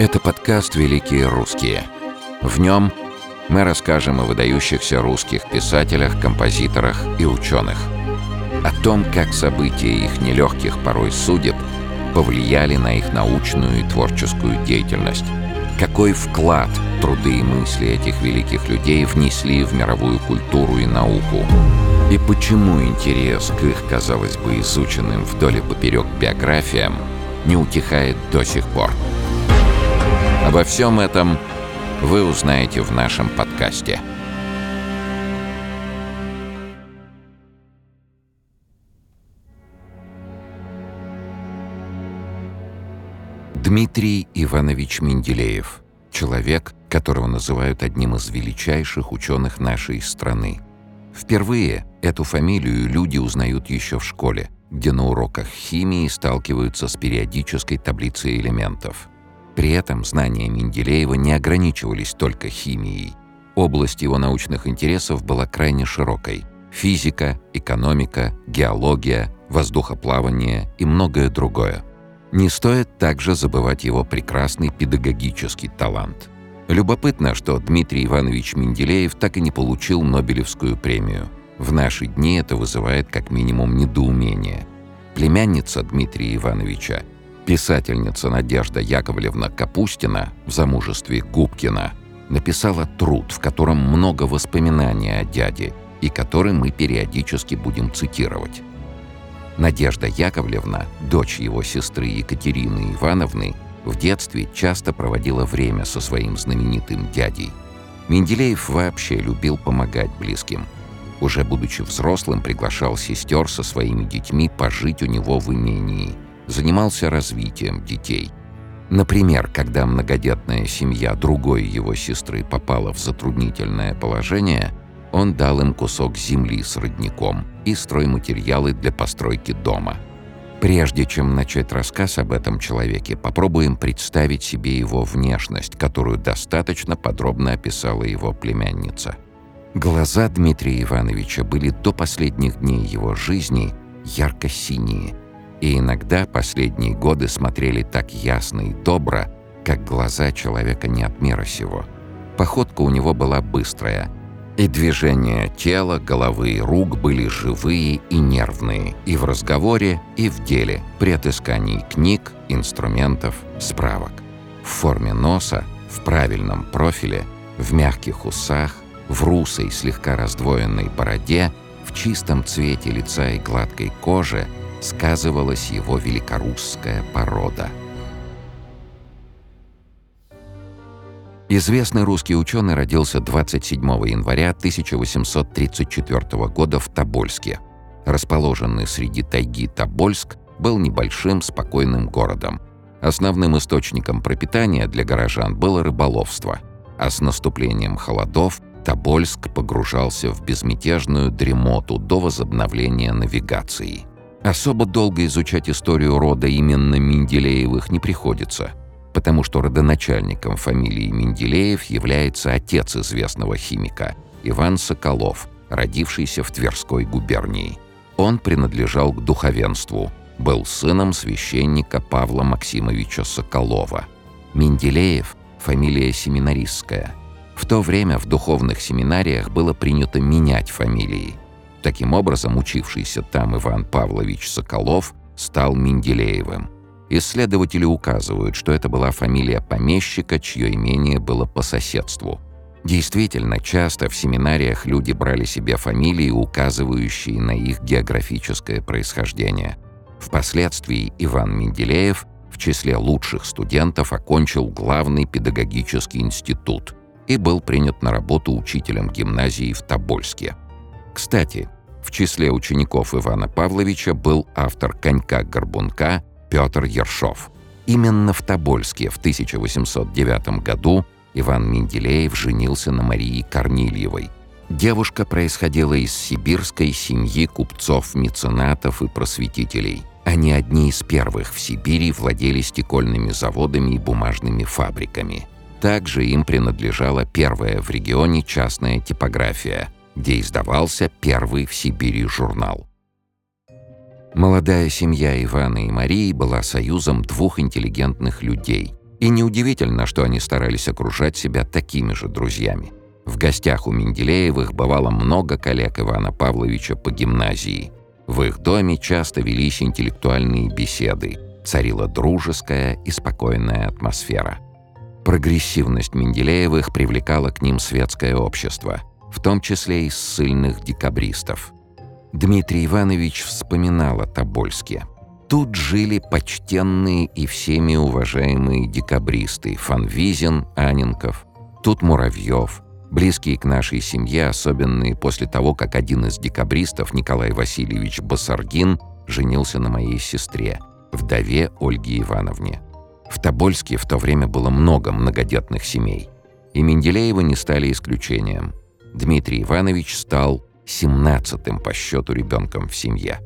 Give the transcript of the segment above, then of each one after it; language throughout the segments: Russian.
Это подкаст «Великие русские». В нем мы расскажем о выдающихся русских писателях, композиторах и ученых. О том, как события их нелегких порой судеб повлияли на их научную и творческую деятельность. Какой вклад труды и мысли этих великих людей внесли в мировую культуру и науку. И почему интерес к их, казалось бы, изученным вдоль и поперек биографиям не утихает до сих пор. Обо всем этом вы узнаете в нашем подкасте. Дмитрий Иванович Менделеев. Человек, которого называют одним из величайших ученых нашей страны. Впервые эту фамилию люди узнают еще в школе, где на уроках химии сталкиваются с периодической таблицей элементов – при этом знания Менделеева не ограничивались только химией. Область его научных интересов была крайне широкой. Физика, экономика, геология, воздухоплавание и многое другое. Не стоит также забывать его прекрасный педагогический талант. Любопытно, что Дмитрий Иванович Менделеев так и не получил Нобелевскую премию. В наши дни это вызывает как минимум недоумение. Племянница Дмитрия Ивановича – Писательница Надежда Яковлевна Капустина в замужестве Губкина написала труд, в котором много воспоминаний о дяде и который мы периодически будем цитировать. Надежда Яковлевна, дочь его сестры Екатерины Ивановны, в детстве часто проводила время со своим знаменитым дядей. Менделеев вообще любил помогать близким. Уже будучи взрослым, приглашал сестер со своими детьми пожить у него в имении – занимался развитием детей. Например, когда многодетная семья другой его сестры попала в затруднительное положение, он дал им кусок земли с родником и стройматериалы для постройки дома. Прежде чем начать рассказ об этом человеке, попробуем представить себе его внешность, которую достаточно подробно описала его племянница. Глаза Дмитрия Ивановича были до последних дней его жизни ярко-синие – и иногда последние годы смотрели так ясно и добро, как глаза человека не от мира сего. Походка у него была быстрая, и движения тела, головы и рук были живые и нервные и в разговоре, и в деле, при отыскании книг, инструментов, справок. В форме носа, в правильном профиле, в мягких усах, в русой слегка раздвоенной бороде, в чистом цвете лица и гладкой коже – сказывалась его великорусская порода. Известный русский ученый родился 27 января 1834 года в Тобольске. Расположенный среди тайги Тобольск был небольшим спокойным городом. Основным источником пропитания для горожан было рыболовство, а с наступлением холодов Тобольск погружался в безмятежную дремоту до возобновления навигации – Особо долго изучать историю рода именно Менделеевых не приходится, потому что родоначальником фамилии Менделеев является отец известного химика Иван Соколов, родившийся в Тверской губернии. Он принадлежал к духовенству, был сыном священника Павла Максимовича Соколова. Менделеев – фамилия семинаристская. В то время в духовных семинариях было принято менять фамилии – Таким образом, учившийся там Иван Павлович Соколов стал Менделеевым. Исследователи указывают, что это была фамилия помещика, чье имение было по соседству. Действительно, часто в семинариях люди брали себе фамилии, указывающие на их географическое происхождение. Впоследствии Иван Менделеев в числе лучших студентов окончил главный педагогический институт и был принят на работу учителем гимназии в Тобольске. Кстати, в числе учеников Ивана Павловича был автор «Конька-горбунка» Петр Ершов. Именно в Тобольске в 1809 году Иван Менделеев женился на Марии Корнильевой. Девушка происходила из сибирской семьи купцов, меценатов и просветителей. Они одни из первых в Сибири владели стекольными заводами и бумажными фабриками. Также им принадлежала первая в регионе частная типография – где издавался первый в Сибири журнал. Молодая семья Ивана и Марии была союзом двух интеллигентных людей, И неудивительно, что они старались окружать себя такими же друзьями. В гостях у Менделеевых бывало много коллег Ивана Павловича по гимназии. В их доме часто велись интеллектуальные беседы, царила дружеская и спокойная атмосфера. Прогрессивность Менделеевых привлекала к ним светское общество, в том числе и ссыльных декабристов. Дмитрий Иванович вспоминал о Тобольске. Тут жили почтенные и всеми уважаемые декабристы Фанвизин, Аненков, тут Муравьев, близкие к нашей семье, особенные после того, как один из декабристов, Николай Васильевич Басаргин, женился на моей сестре, вдове Ольге Ивановне. В Тобольске в то время было много многодетных семей. И Менделеевы не стали исключением. Дмитрий Иванович стал 17-м по счету ребенком в семье.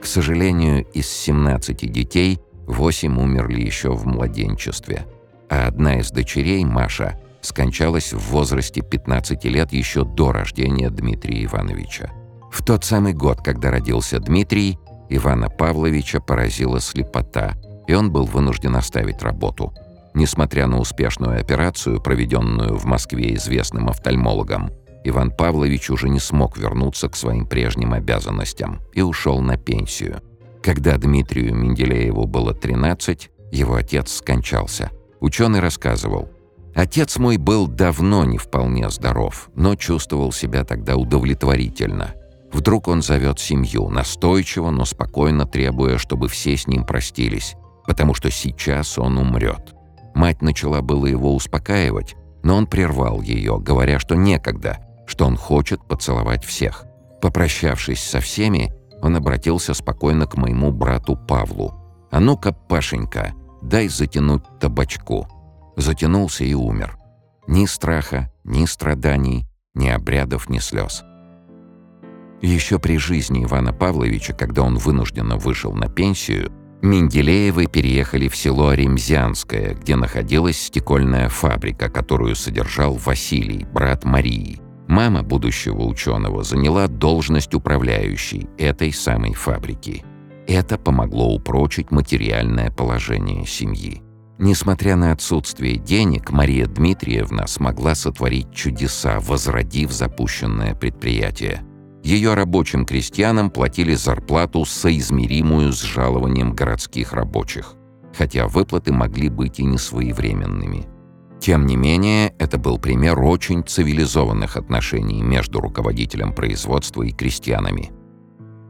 К сожалению, из 17 детей 8 умерли еще в младенчестве, а одна из дочерей, Маша, скончалась в возрасте 15 лет еще до рождения Дмитрия Ивановича. В тот самый год, когда родился Дмитрий, Ивана Павловича поразила слепота, и он был вынужден оставить работу. Несмотря на успешную операцию, проведенную в Москве известным офтальмологом, Иван Павлович уже не смог вернуться к своим прежним обязанностям и ушел на пенсию. Когда Дмитрию Менделееву было 13, его отец скончался. Ученый рассказывал, «Отец мой был давно не вполне здоров, но чувствовал себя тогда удовлетворительно. Вдруг он зовет семью, настойчиво, но спокойно требуя, чтобы все с ним простились, потому что сейчас он умрет. Мать начала было его успокаивать, но он прервал ее, говоря, что некогда, что он хочет поцеловать всех. Попрощавшись со всеми, он обратился спокойно к моему брату Павлу. «А ну-ка, Пашенька, дай затянуть табачку». Затянулся и умер. Ни страха, ни страданий, ни обрядов, ни слез. Еще при жизни Ивана Павловича, когда он вынужденно вышел на пенсию, Менделеевы переехали в село Ремзянское, где находилась стекольная фабрика, которую содержал Василий, брат Марии. Мама будущего ученого заняла должность управляющей этой самой фабрики. Это помогло упрочить материальное положение семьи. Несмотря на отсутствие денег, Мария Дмитриевна смогла сотворить чудеса, возродив запущенное предприятие. Ее рабочим крестьянам платили зарплату, соизмеримую с жалованием городских рабочих, хотя выплаты могли быть и несвоевременными. Тем не менее, это был пример очень цивилизованных отношений между руководителем производства и крестьянами.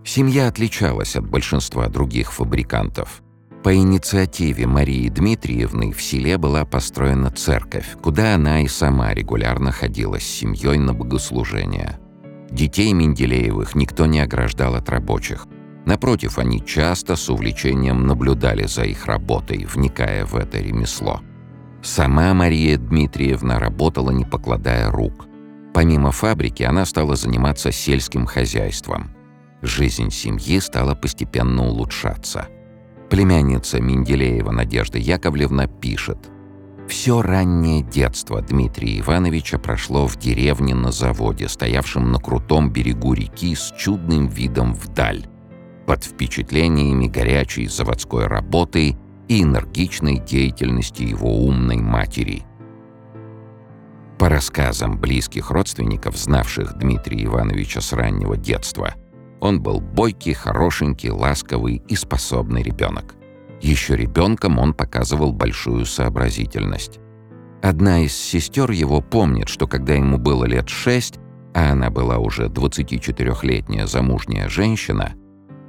Семья отличалась от большинства других фабрикантов. По инициативе Марии Дмитриевны в селе была построена церковь, куда она и сама регулярно ходила с семьей на богослужения. Детей Менделеевых никто не ограждал от рабочих. Напротив, они часто с увлечением наблюдали за их работой, вникая в это ремесло. Сама Мария Дмитриевна работала, не покладая рук. Помимо фабрики, она стала заниматься сельским хозяйством. Жизнь семьи стала постепенно улучшаться. Племянница Менделеева Надежда Яковлевна пишет. «Все раннее детство Дмитрия Ивановича прошло в деревне на заводе, стоявшем на крутом берегу реки с чудным видом вдаль, под впечатлениями горячей заводской работы и энергичной деятельности его умной матери. По рассказам близких родственников, знавших Дмитрия Ивановича с раннего детства, он был бойкий, хорошенький, ласковый и способный ребенок. Еще ребенком он показывал большую сообразительность. Одна из сестер его помнит, что когда ему было лет шесть, а она была уже 24-летняя замужняя женщина,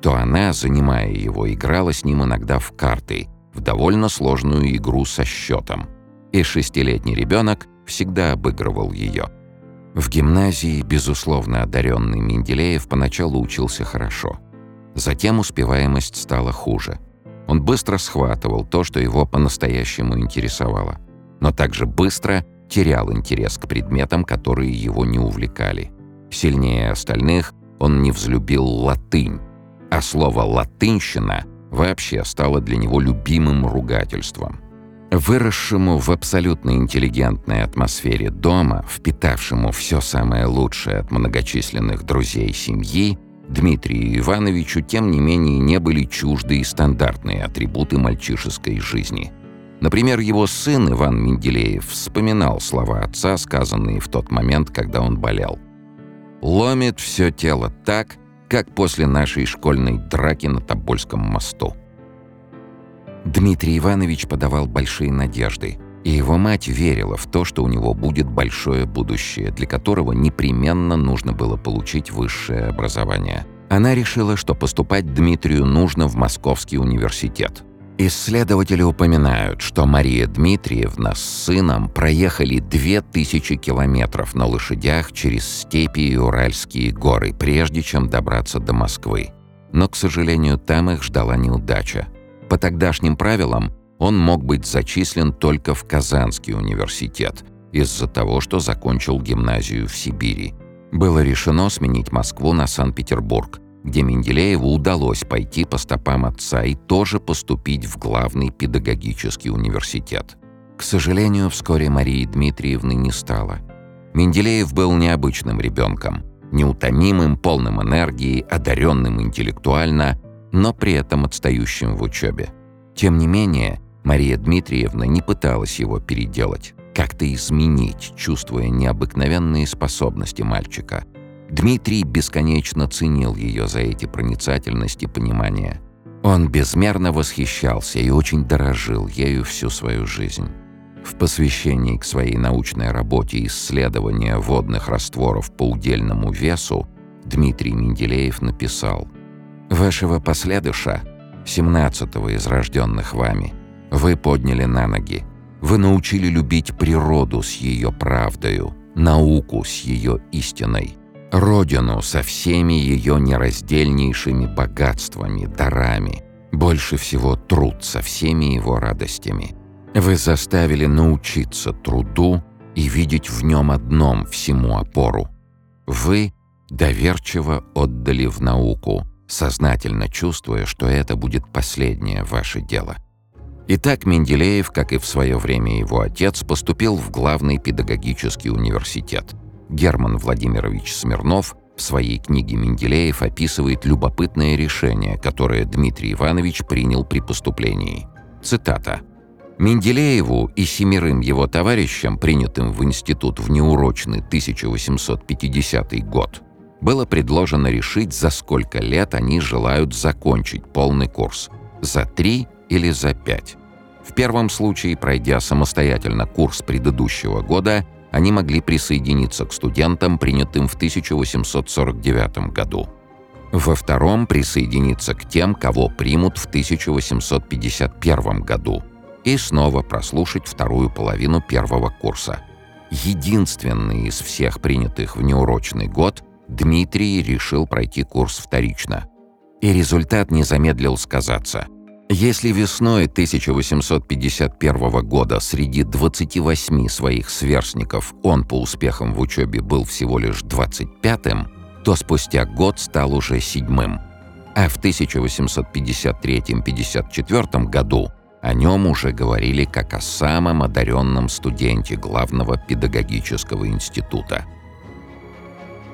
то она, занимая его, играла с ним иногда в карты в довольно сложную игру со счетом, и шестилетний ребенок всегда обыгрывал ее. В гимназии, безусловно одаренный Менделеев поначалу учился хорошо. Затем успеваемость стала хуже. Он быстро схватывал то, что его по-настоящему интересовало, но также быстро терял интерес к предметам, которые его не увлекали. Сильнее остальных он не взлюбил латынь, а слово «латынщина» вообще стало для него любимым ругательством. Выросшему в абсолютно интеллигентной атмосфере дома, впитавшему все самое лучшее от многочисленных друзей семьи, Дмитрию Ивановичу, тем не менее, не были чужды и стандартные атрибуты мальчишеской жизни. Например, его сын Иван Менделеев вспоминал слова отца, сказанные в тот момент, когда он болел. «Ломит все тело так, как после нашей школьной драки на Тобольском мосту». Дмитрий Иванович подавал большие надежды, и его мать верила в то, что у него будет большое будущее, для которого непременно нужно было получить высшее образование. Она решила, что поступать Дмитрию нужно в Московский университет. Исследователи упоминают, что Мария Дмитриевна с сыном проехали 2000 километров на лошадях через степи и Уральские горы, прежде чем добраться до Москвы. Но, к сожалению, там их ждала неудача. По тогдашним правилам он мог быть зачислен только в Казанский университет из-за того, что закончил гимназию в Сибири. Было решено сменить Москву на Санкт-Петербург, где Менделееву удалось пойти по стопам отца и тоже поступить в главный педагогический университет. К сожалению, вскоре Марии Дмитриевны не стало. Менделеев был необычным ребенком, неутомимым, полным энергии, одаренным интеллектуально – но при этом отстающим в учебе. Тем не менее, Мария Дмитриевна не пыталась его переделать, как-то изменить, чувствуя необыкновенные способности мальчика. Дмитрий бесконечно ценил ее за эти проницательность и понимание. Он безмерно восхищался и очень дорожил ею всю свою жизнь. В посвящении к своей научной работе исследования водных растворов по удельному весу Дмитрий Менделеев написал – Вашего последуша, семнадцатого из рожденных вами, вы подняли на ноги. Вы научили любить природу с ее правдою, науку с ее истиной, родину со всеми ее нераздельнейшими богатствами, дарами, больше всего труд со всеми его радостями. Вы заставили научиться труду и видеть в нем одном всему опору. Вы доверчиво отдали в науку – сознательно чувствуя, что это будет последнее ваше дело. Итак, Менделеев, как и в свое время его отец, поступил в главный педагогический университет. Герман Владимирович Смирнов в своей книге «Менделеев» описывает любопытное решение, которое Дмитрий Иванович принял при поступлении. Цитата. Менделееву и семерым его товарищам, принятым в институт в неурочный 1850 год, было предложено решить, за сколько лет они желают закончить полный курс – за три или за пять. В первом случае, пройдя самостоятельно курс предыдущего года, они могли присоединиться к студентам, принятым в 1849 году. Во втором – присоединиться к тем, кого примут в 1851 году, и снова прослушать вторую половину первого курса. Единственный из всех принятых в неурочный год – Дмитрий решил пройти курс вторично. И результат не замедлил сказаться. Если весной 1851 года среди 28 своих сверстников он по успехам в учебе был всего лишь 25-м, то спустя год стал уже седьмым. А в 1853-54 году о нем уже говорили как о самом одаренном студенте главного педагогического института –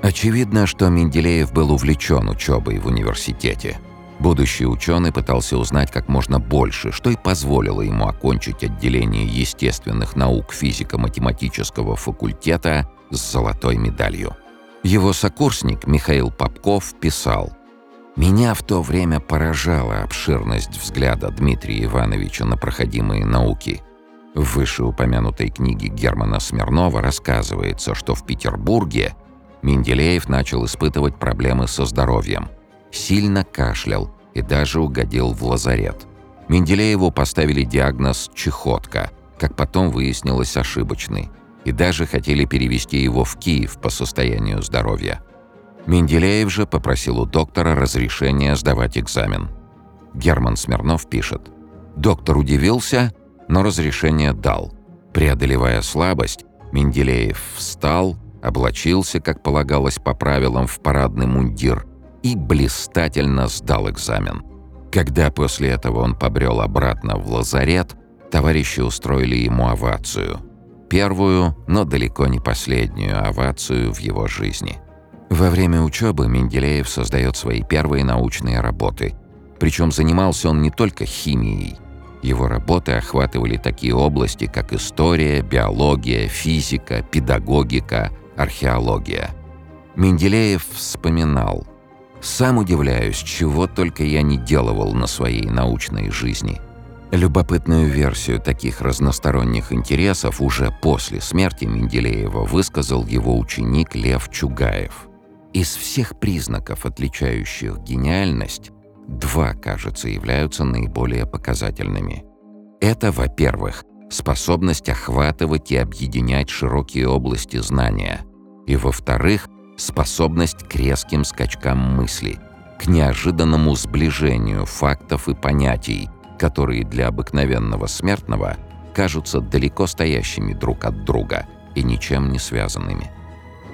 Очевидно, что Менделеев был увлечен учебой в университете. Будущий ученый пытался узнать как можно больше, что и позволило ему окончить отделение естественных наук физико-математического факультета с золотой медалью. Его сокурсник Михаил Попков писал «Меня в то время поражала обширность взгляда Дмитрия Ивановича на проходимые науки». В вышеупомянутой книге Германа Смирнова рассказывается, что в Петербурге – Менделеев начал испытывать проблемы со здоровьем. Сильно кашлял и даже угодил в лазарет. Менделееву поставили диагноз «чехотка», как потом выяснилось ошибочный, и даже хотели перевести его в Киев по состоянию здоровья. Менделеев же попросил у доктора разрешения сдавать экзамен. Герман Смирнов пишет. Доктор удивился, но разрешение дал. Преодолевая слабость, Менделеев встал, облачился, как полагалось по правилам, в парадный мундир и блистательно сдал экзамен. Когда после этого он побрел обратно в лазарет, товарищи устроили ему овацию. Первую, но далеко не последнюю овацию в его жизни. Во время учебы Менделеев создает свои первые научные работы. Причем занимался он не только химией, Его работы охватывали такие области, как история, биология, физика, педагогика, археология. Менделеев вспоминал «Сам удивляюсь, чего только я не делал на своей научной жизни». Любопытную версию таких разносторонних интересов уже после смерти Менделеева высказал его ученик Лев Чугаев. Из всех признаков, отличающих гениальность, два, кажется, являются наиболее показательными. Это, во-первых, способность охватывать и объединять широкие области знания, и, во-вторых, способность к резким скачкам мысли, к неожиданному сближению фактов и понятий, которые для обыкновенного смертного кажутся далеко стоящими друг от друга и ничем не связанными.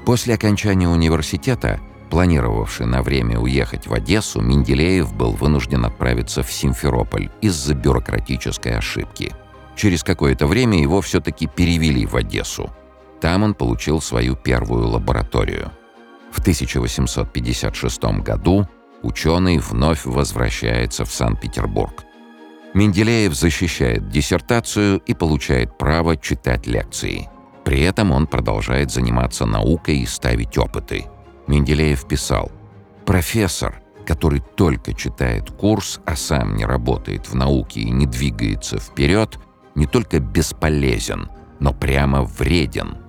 После окончания университета, планировавший на время уехать в Одессу, Менделеев был вынужден отправиться в Симферополь из-за бюрократической ошибки. Через какое-то время его все-таки перевели в Одессу. Там он получил свою первую лабораторию. В 1856 году ученый вновь возвращается в Санкт-Петербург. Менделеев защищает диссертацию и получает право читать лекции. При этом он продолжает заниматься наукой и ставить опыты. Менделеев писал, «Профессор, который только читает курс, а сам не работает в науке и не двигается вперед, не только бесполезен, но прямо вреден».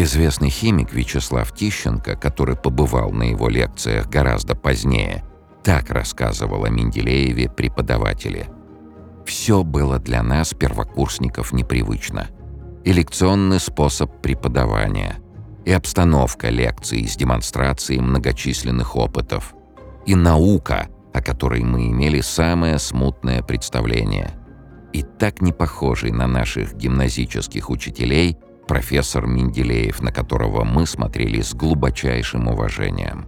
Известный химик Вячеслав Тищенко, который побывал на его лекциях гораздо позднее, так рассказывал о Менделееве преподавателе – все было для нас, первокурсников, непривычно. И лекционный способ преподавания, и обстановка лекций с демонстрацией многочисленных опытов, и наука, о которой мы имели самое смутное представление. И так не похожий на наших гимназических учителей профессор Менделеев, на которого мы смотрели с глубочайшим уважением.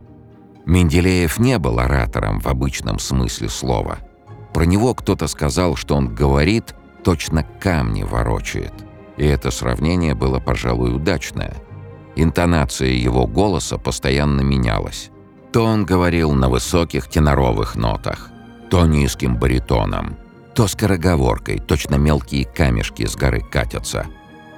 Менделеев не был оратором в обычном смысле слова – про него кто-то сказал, что он говорит, точно камни ворочает. И это сравнение было, пожалуй, удачное. Интонация его голоса постоянно менялась. То он говорил на высоких теноровых нотах, то низким баритоном, то скороговоркой, точно мелкие камешки с горы катятся,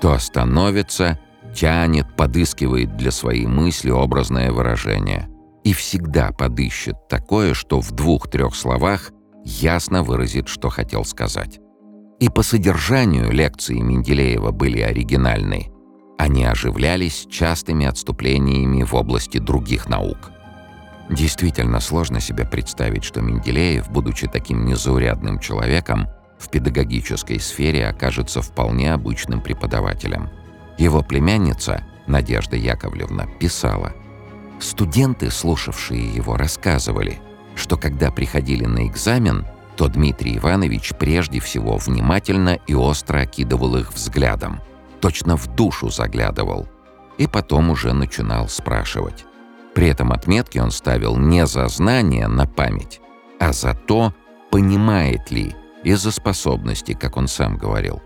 то остановится, тянет, подыскивает для своей мысли образное выражение. И всегда подыщет такое, что в двух-трех словах ясно выразит, что хотел сказать. И по содержанию лекции Менделеева были оригинальны. Они оживлялись частыми отступлениями в области других наук. Действительно сложно себе представить, что Менделеев, будучи таким незаурядным человеком, в педагогической сфере окажется вполне обычным преподавателем. Его племянница, Надежда Яковлевна, писала. Студенты, слушавшие его, рассказывали – что когда приходили на экзамен, то Дмитрий Иванович прежде всего внимательно и остро окидывал их взглядом, точно в душу заглядывал, и потом уже начинал спрашивать. При этом отметки он ставил не за знание на память, а за то, понимает ли, и за способности, как он сам говорил.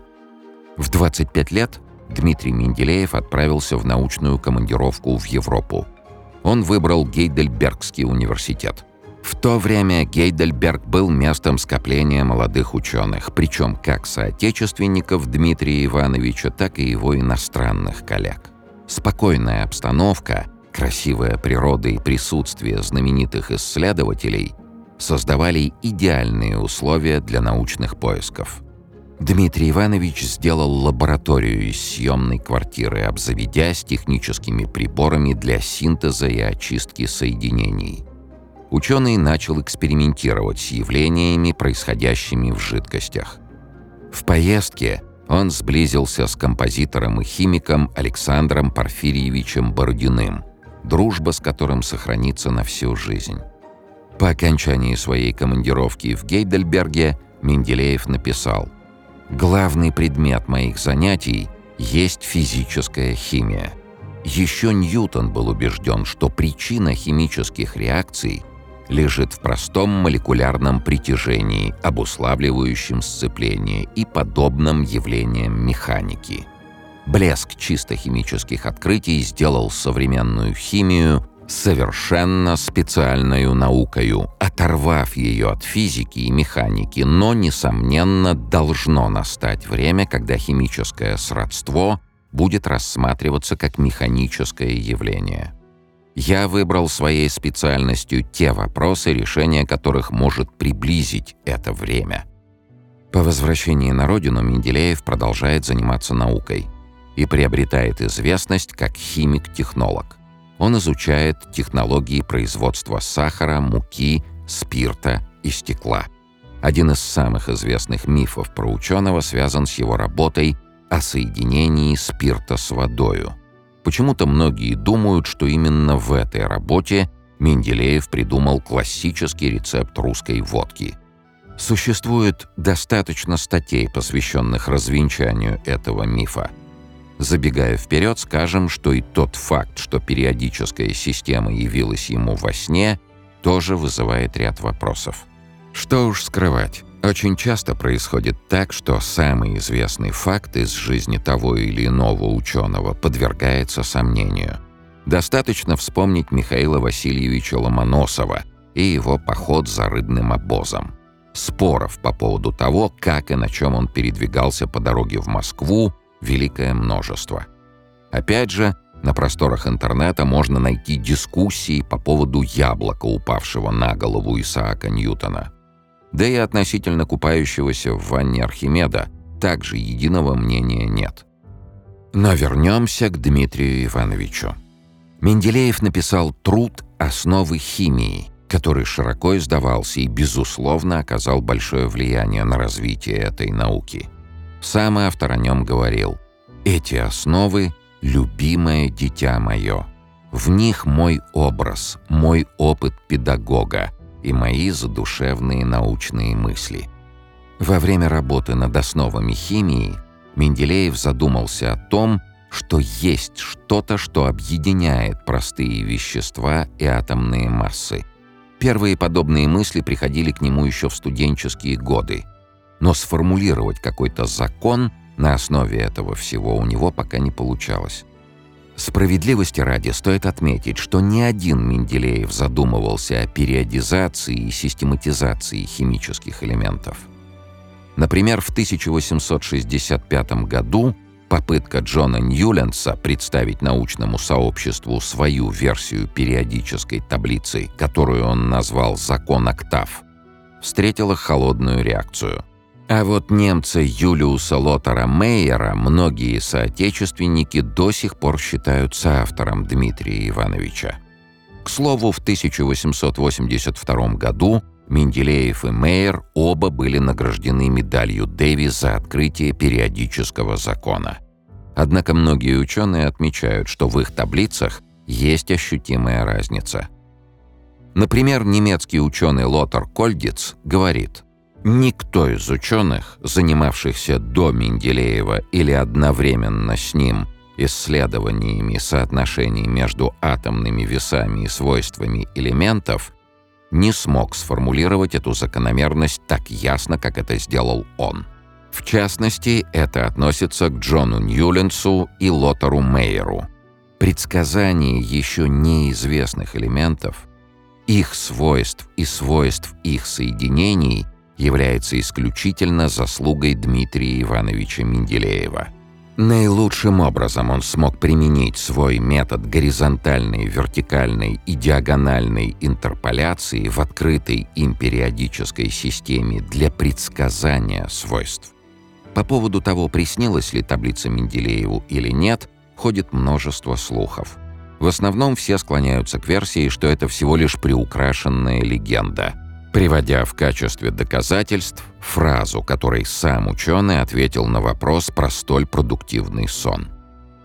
В 25 лет Дмитрий Менделеев отправился в научную командировку в Европу. Он выбрал Гейдельбергский университет. В то время Гейдельберг был местом скопления молодых ученых, причем как соотечественников Дмитрия Ивановича, так и его иностранных коллег. Спокойная обстановка, красивая природа и присутствие знаменитых исследователей создавали идеальные условия для научных поисков. Дмитрий Иванович сделал лабораторию из съемной квартиры, обзаведясь техническими приборами для синтеза и очистки соединений ученый начал экспериментировать с явлениями, происходящими в жидкостях. В поездке он сблизился с композитором и химиком Александром Порфирьевичем Бородиным, дружба с которым сохранится на всю жизнь. По окончании своей командировки в Гейдельберге Менделеев написал «Главный предмет моих занятий есть физическая химия». Еще Ньютон был убежден, что причина химических реакций – лежит в простом молекулярном притяжении, обуславливающем сцепление и подобным явлениям механики. Блеск чисто химических открытий сделал современную химию совершенно специальную наукою, оторвав ее от физики и механики, но, несомненно, должно настать время, когда химическое сродство будет рассматриваться как механическое явление. Я выбрал своей специальностью те вопросы, решение которых может приблизить это время. По возвращении на родину Менделеев продолжает заниматься наукой и приобретает известность как химик-технолог. Он изучает технологии производства сахара, муки, спирта и стекла. Один из самых известных мифов про ученого связан с его работой о соединении спирта с водою. Почему-то многие думают, что именно в этой работе Менделеев придумал классический рецепт русской водки. Существует достаточно статей, посвященных развенчанию этого мифа – Забегая вперед, скажем, что и тот факт, что периодическая система явилась ему во сне, тоже вызывает ряд вопросов. Что уж скрывать, очень часто происходит так, что самый известный факт из жизни того или иного ученого подвергается сомнению. Достаточно вспомнить Михаила Васильевича Ломоносова и его поход за рыбным обозом. Споров по поводу того, как и на чем он передвигался по дороге в Москву, великое множество. Опять же, на просторах интернета можно найти дискуссии по поводу яблока, упавшего на голову Исаака Ньютона. Да и относительно купающегося в ванне Архимеда также единого мнения нет. Но вернемся к Дмитрию Ивановичу. Менделеев написал труд «Основы химии», который широко издавался и, безусловно, оказал большое влияние на развитие этой науки – сам автор о нем говорил. «Эти основы — любимое дитя мое. В них мой образ, мой опыт педагога и мои задушевные научные мысли». Во время работы над основами химии Менделеев задумался о том, что есть что-то, что объединяет простые вещества и атомные массы. Первые подобные мысли приходили к нему еще в студенческие годы — но сформулировать какой-то закон на основе этого всего у него пока не получалось. Справедливости ради стоит отметить, что ни один Менделеев задумывался о периодизации и систематизации химических элементов. Например, в 1865 году попытка Джона Ньюленса представить научному сообществу свою версию периодической таблицы, которую он назвал «закон октав», встретила холодную реакцию – а вот немца Юлиуса Лотера Мейера многие соотечественники до сих пор считают соавтором Дмитрия Ивановича. К слову, в 1882 году Менделеев и Мейер оба были награждены медалью Дэви за открытие периодического закона. Однако многие ученые отмечают, что в их таблицах есть ощутимая разница. Например, немецкий ученый Лотер Кольдиц говорит – Никто из ученых, занимавшихся до Менделеева или одновременно с ним исследованиями соотношений между атомными весами и свойствами элементов, не смог сформулировать эту закономерность так ясно, как это сделал он. В частности, это относится к Джону Ньюленсу и Лотару Мейеру. Предсказание еще неизвестных элементов, их свойств и свойств их соединений – является исключительно заслугой Дмитрия Ивановича Менделеева. Наилучшим образом он смог применить свой метод горизонтальной, вертикальной и диагональной интерполяции в открытой им периодической системе для предсказания свойств. По поводу того, приснилась ли таблица Менделееву или нет, ходит множество слухов. В основном все склоняются к версии, что это всего лишь приукрашенная легенда – приводя в качестве доказательств фразу, которой сам ученый ответил на вопрос про столь продуктивный сон.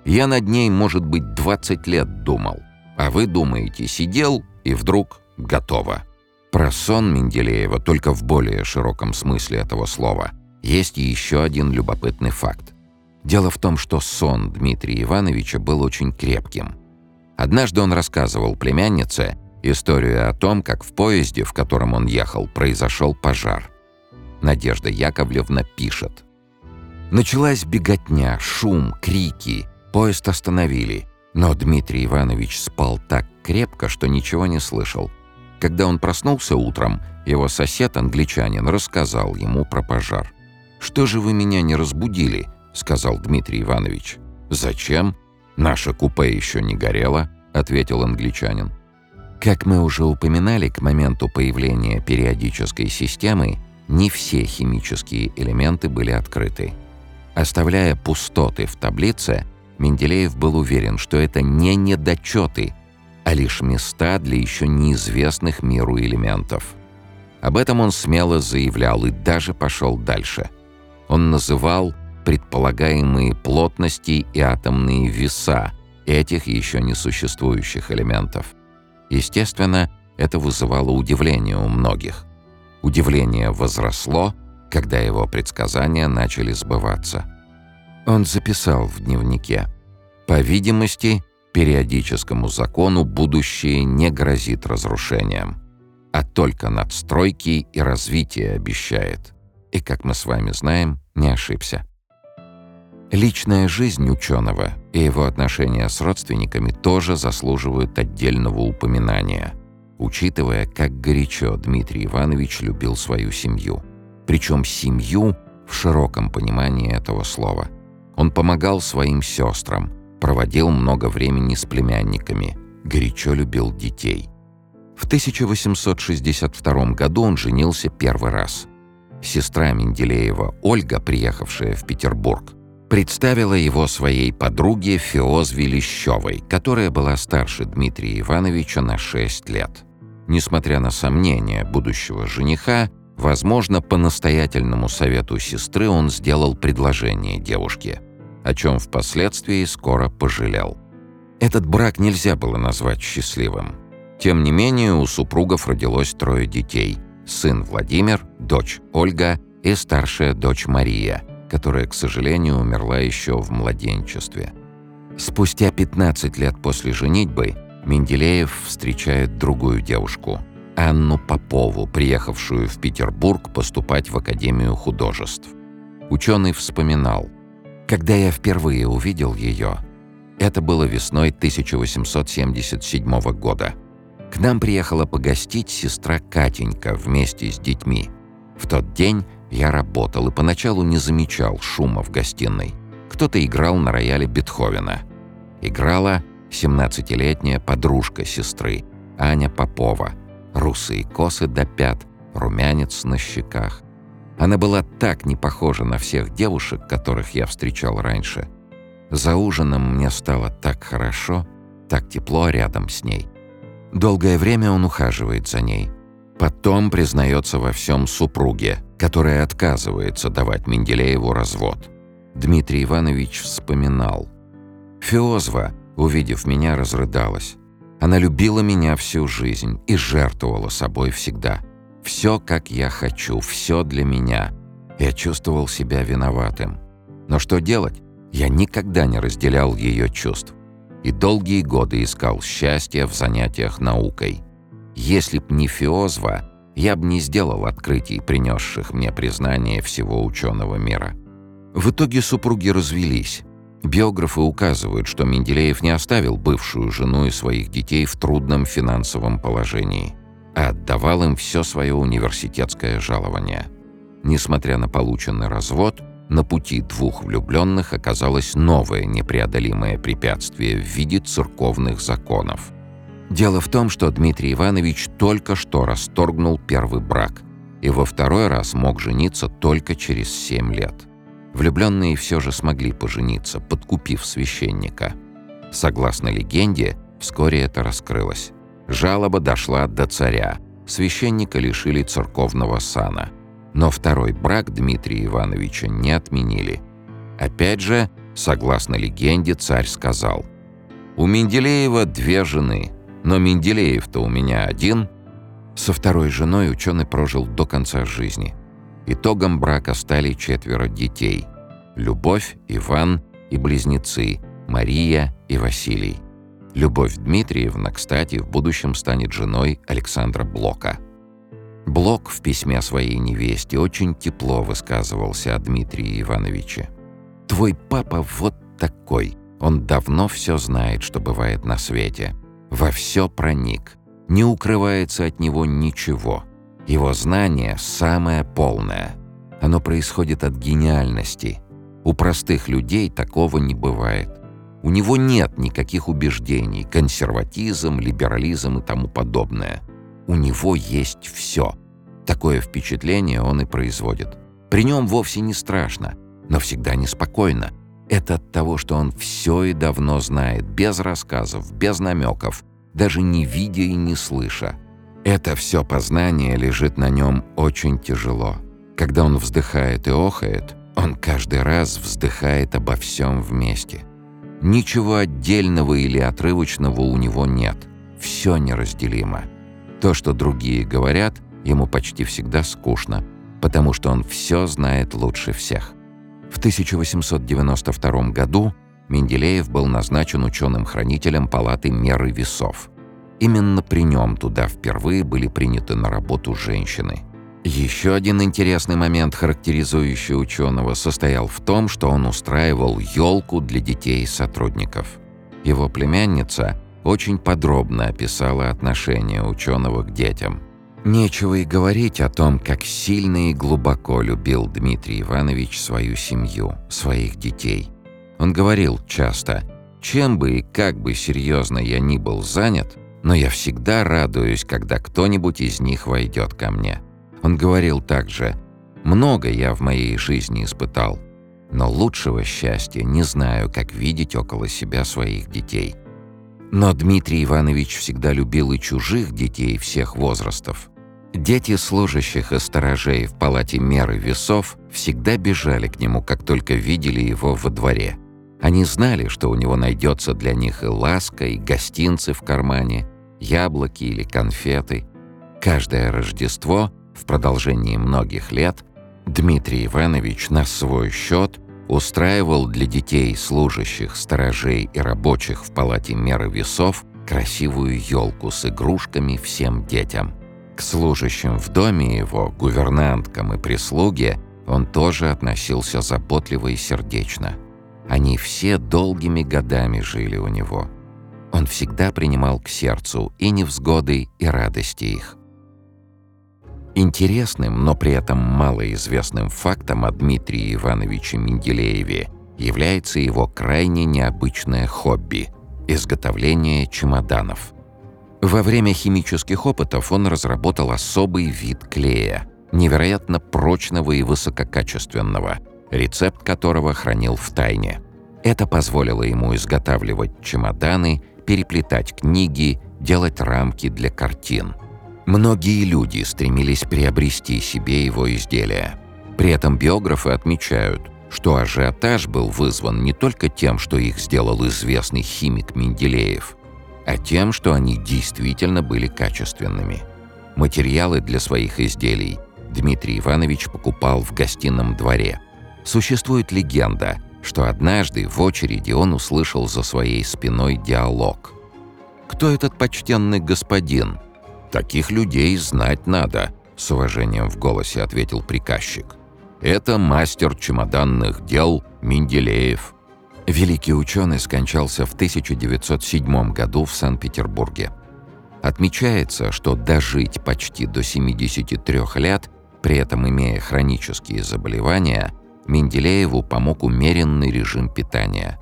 «Я над ней, может быть, 20 лет думал, а вы думаете, сидел и вдруг готово». Про сон Менделеева, только в более широком смысле этого слова, есть еще один любопытный факт. Дело в том, что сон Дмитрия Ивановича был очень крепким. Однажды он рассказывал племяннице, Историю о том, как в поезде, в котором он ехал, произошел пожар. Надежда Яковлевна пишет. Началась беготня, шум, крики. Поезд остановили. Но Дмитрий Иванович спал так крепко, что ничего не слышал. Когда он проснулся утром, его сосед, англичанин, рассказал ему про пожар. «Что же вы меня не разбудили?» — сказал Дмитрий Иванович. «Зачем? Наше купе еще не горело», — ответил англичанин. Как мы уже упоминали, к моменту появления периодической системы не все химические элементы были открыты. Оставляя пустоты в таблице, Менделеев был уверен, что это не недочеты, а лишь места для еще неизвестных миру элементов. Об этом он смело заявлял и даже пошел дальше. Он называл предполагаемые плотности и атомные веса этих еще не существующих элементов. Естественно, это вызывало удивление у многих. Удивление возросло, когда его предсказания начали сбываться. Он записал в дневнике. По видимости, периодическому закону будущее не грозит разрушением, а только надстройки и развитие обещает. И, как мы с вами знаем, не ошибся. Личная жизнь ученого и его отношения с родственниками тоже заслуживают отдельного упоминания, учитывая, как горячо Дмитрий Иванович любил свою семью. Причем семью в широком понимании этого слова – он помогал своим сестрам, проводил много времени с племянниками, горячо любил детей. В 1862 году он женился первый раз. Сестра Менделеева, Ольга, приехавшая в Петербург, представила его своей подруге Феозве Лещевой, которая была старше Дмитрия Ивановича на 6 лет. Несмотря на сомнения будущего жениха, Возможно, по настоятельному совету сестры он сделал предложение девушке, о чем впоследствии скоро пожалел. Этот брак нельзя было назвать счастливым. Тем не менее, у супругов родилось трое детей. Сын Владимир, дочь Ольга и старшая дочь Мария, которая, к сожалению, умерла еще в младенчестве. Спустя 15 лет после женитьбы Менделеев встречает другую девушку – Анну Попову, приехавшую в Петербург поступать в Академию художеств. Ученый вспоминал, «Когда я впервые увидел ее, это было весной 1877 года. К нам приехала погостить сестра Катенька вместе с детьми. В тот день я работал и поначалу не замечал шума в гостиной. Кто-то играл на рояле Бетховена. Играла 17-летняя подружка сестры, Аня Попова – русые косы до пят, румянец на щеках. Она была так не похожа на всех девушек, которых я встречал раньше. За ужином мне стало так хорошо, так тепло рядом с ней. Долгое время он ухаживает за ней. Потом признается во всем супруге, которая отказывается давать Менделееву развод. Дмитрий Иванович вспоминал. Феозва, увидев меня, разрыдалась. Она любила меня всю жизнь и жертвовала собой всегда. Все, как я хочу, все для меня. Я чувствовал себя виноватым. Но что делать? Я никогда не разделял ее чувств. И долгие годы искал счастья в занятиях наукой. Если б не Фиозва, я бы не сделал открытий, принесших мне признание всего ученого мира. В итоге супруги развелись, Биографы указывают, что Менделеев не оставил бывшую жену и своих детей в трудном финансовом положении, а отдавал им все свое университетское жалование. Несмотря на полученный развод, на пути двух влюбленных оказалось новое непреодолимое препятствие в виде церковных законов. Дело в том, что Дмитрий Иванович только что расторгнул первый брак и во второй раз мог жениться только через семь лет – Влюбленные все же смогли пожениться, подкупив священника. Согласно легенде, вскоре это раскрылось. Жалоба дошла до царя. Священника лишили церковного сана. Но второй брак Дмитрия Ивановича не отменили. Опять же, согласно легенде, царь сказал, «У Менделеева две жены, но Менделеев-то у меня один». Со второй женой ученый прожил до конца жизни – Итогом брака стали четверо детей – Любовь, Иван и близнецы Мария и Василий. Любовь Дмитриевна, кстати, в будущем станет женой Александра Блока. Блок в письме своей невесте очень тепло высказывался о Дмитрии Ивановиче. «Твой папа вот такой. Он давно все знает, что бывает на свете. Во все проник. Не укрывается от него ничего. Его знание самое полное. Оно происходит от гениальности. У простых людей такого не бывает. У него нет никаких убеждений, консерватизм, либерализм и тому подобное. У него есть все. Такое впечатление он и производит. При нем вовсе не страшно, но всегда неспокойно. Это от того, что он все и давно знает, без рассказов, без намеков, даже не видя и не слыша. Это все познание лежит на нем очень тяжело. Когда он вздыхает и охает, он каждый раз вздыхает обо всем вместе. Ничего отдельного или отрывочного у него нет. Все неразделимо. То, что другие говорят, ему почти всегда скучно, потому что он все знает лучше всех. В 1892 году Менделеев был назначен ученым-хранителем Палаты меры весов. Именно при нем туда впервые были приняты на работу женщины. Еще один интересный момент, характеризующий ученого, состоял в том, что он устраивал елку для детей и сотрудников. Его племянница очень подробно описала отношение ученого к детям. Нечего и говорить о том, как сильно и глубоко любил Дмитрий Иванович свою семью, своих детей. Он говорил часто, чем бы и как бы серьезно я ни был занят, но я всегда радуюсь, когда кто-нибудь из них войдет ко мне. Он говорил также, «Много я в моей жизни испытал, но лучшего счастья не знаю, как видеть около себя своих детей». Но Дмитрий Иванович всегда любил и чужих детей всех возрастов. Дети служащих и сторожей в палате меры весов всегда бежали к нему, как только видели его во дворе. Они знали, что у него найдется для них и ласка, и гостинцы в кармане, яблоки или конфеты. Каждое Рождество в продолжении многих лет Дмитрий Иванович на свой счет устраивал для детей, служащих, сторожей и рабочих в палате меры весов красивую елку с игрушками всем детям. К служащим в доме его, гувернанткам и прислуге он тоже относился заботливо и сердечно. Они все долгими годами жили у него. Он всегда принимал к сердцу и невзгоды, и радости их. Интересным, но при этом малоизвестным фактом о Дмитрии Ивановиче Менделееве является его крайне необычное хобби – изготовление чемоданов. Во время химических опытов он разработал особый вид клея, невероятно прочного и высококачественного, рецепт которого хранил в тайне. Это позволило ему изготавливать чемоданы, переплетать книги, делать рамки для картин – Многие люди стремились приобрести себе его изделия. При этом биографы отмечают, что ажиотаж был вызван не только тем, что их сделал известный химик Менделеев, а тем, что они действительно были качественными. Материалы для своих изделий Дмитрий Иванович покупал в гостином дворе. Существует легенда, что однажды в очереди он услышал за своей спиной диалог. «Кто этот почтенный господин?» «Таких людей знать надо», — с уважением в голосе ответил приказчик. «Это мастер чемоданных дел Менделеев». Великий ученый скончался в 1907 году в Санкт-Петербурге. Отмечается, что дожить почти до 73 лет, при этом имея хронические заболевания, Менделееву помог умеренный режим питания.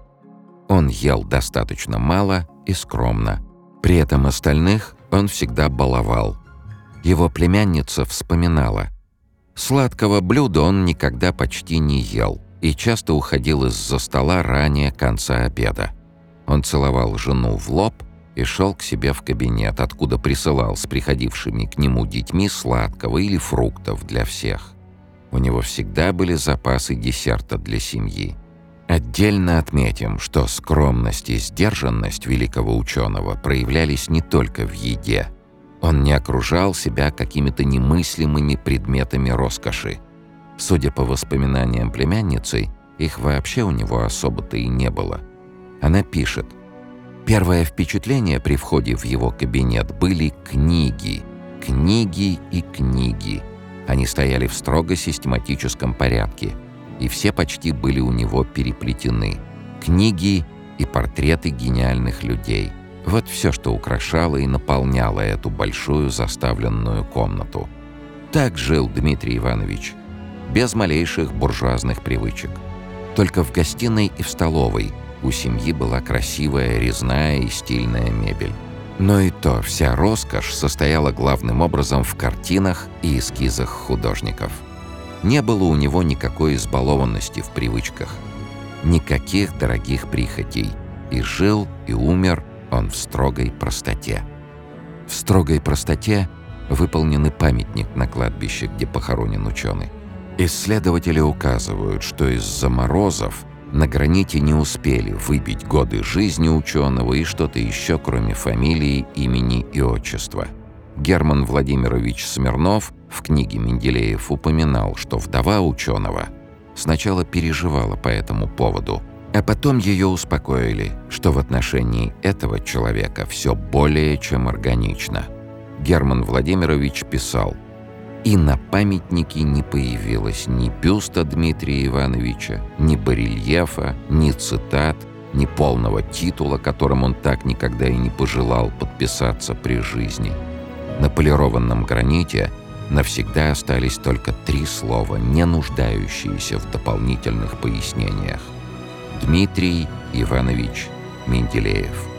Он ел достаточно мало и скромно. При этом остальных он всегда баловал. Его племянница вспоминала. Сладкого блюда он никогда почти не ел и часто уходил из-за стола ранее конца обеда. Он целовал жену в лоб и шел к себе в кабинет, откуда присылал с приходившими к нему детьми сладкого или фруктов для всех. У него всегда были запасы десерта для семьи. Отдельно отметим, что скромность и сдержанность великого ученого проявлялись не только в еде. Он не окружал себя какими-то немыслимыми предметами роскоши. Судя по воспоминаниям племянницы, их вообще у него особо-то и не было. Она пишет, «Первое впечатление при входе в его кабинет были книги, книги и книги. Они стояли в строго систематическом порядке – и все почти были у него переплетены. Книги и портреты гениальных людей. Вот все, что украшало и наполняло эту большую заставленную комнату. Так жил Дмитрий Иванович, без малейших буржуазных привычек. Только в гостиной и в столовой у семьи была красивая, резная и стильная мебель. Но и то вся роскошь состояла главным образом в картинах и эскизах художников. Не было у него никакой избалованности в привычках, никаких дорогих прихотей, и жил и умер он в строгой простоте. В строгой простоте выполнен памятник на кладбище, где похоронен ученый. Исследователи указывают, что из-за морозов на граните не успели выбить годы жизни ученого и что-то еще, кроме фамилии, имени и отчества. Герман Владимирович Смирнов в книге Менделеев упоминал, что вдова ученого сначала переживала по этому поводу, а потом ее успокоили, что в отношении этого человека все более чем органично. Герман Владимирович писал – и на памятнике не появилось ни бюста Дмитрия Ивановича, ни барельефа, ни цитат, ни полного титула, которым он так никогда и не пожелал подписаться при жизни. На полированном граните навсегда остались только три слова, не нуждающиеся в дополнительных пояснениях. Дмитрий Иванович Менделеев.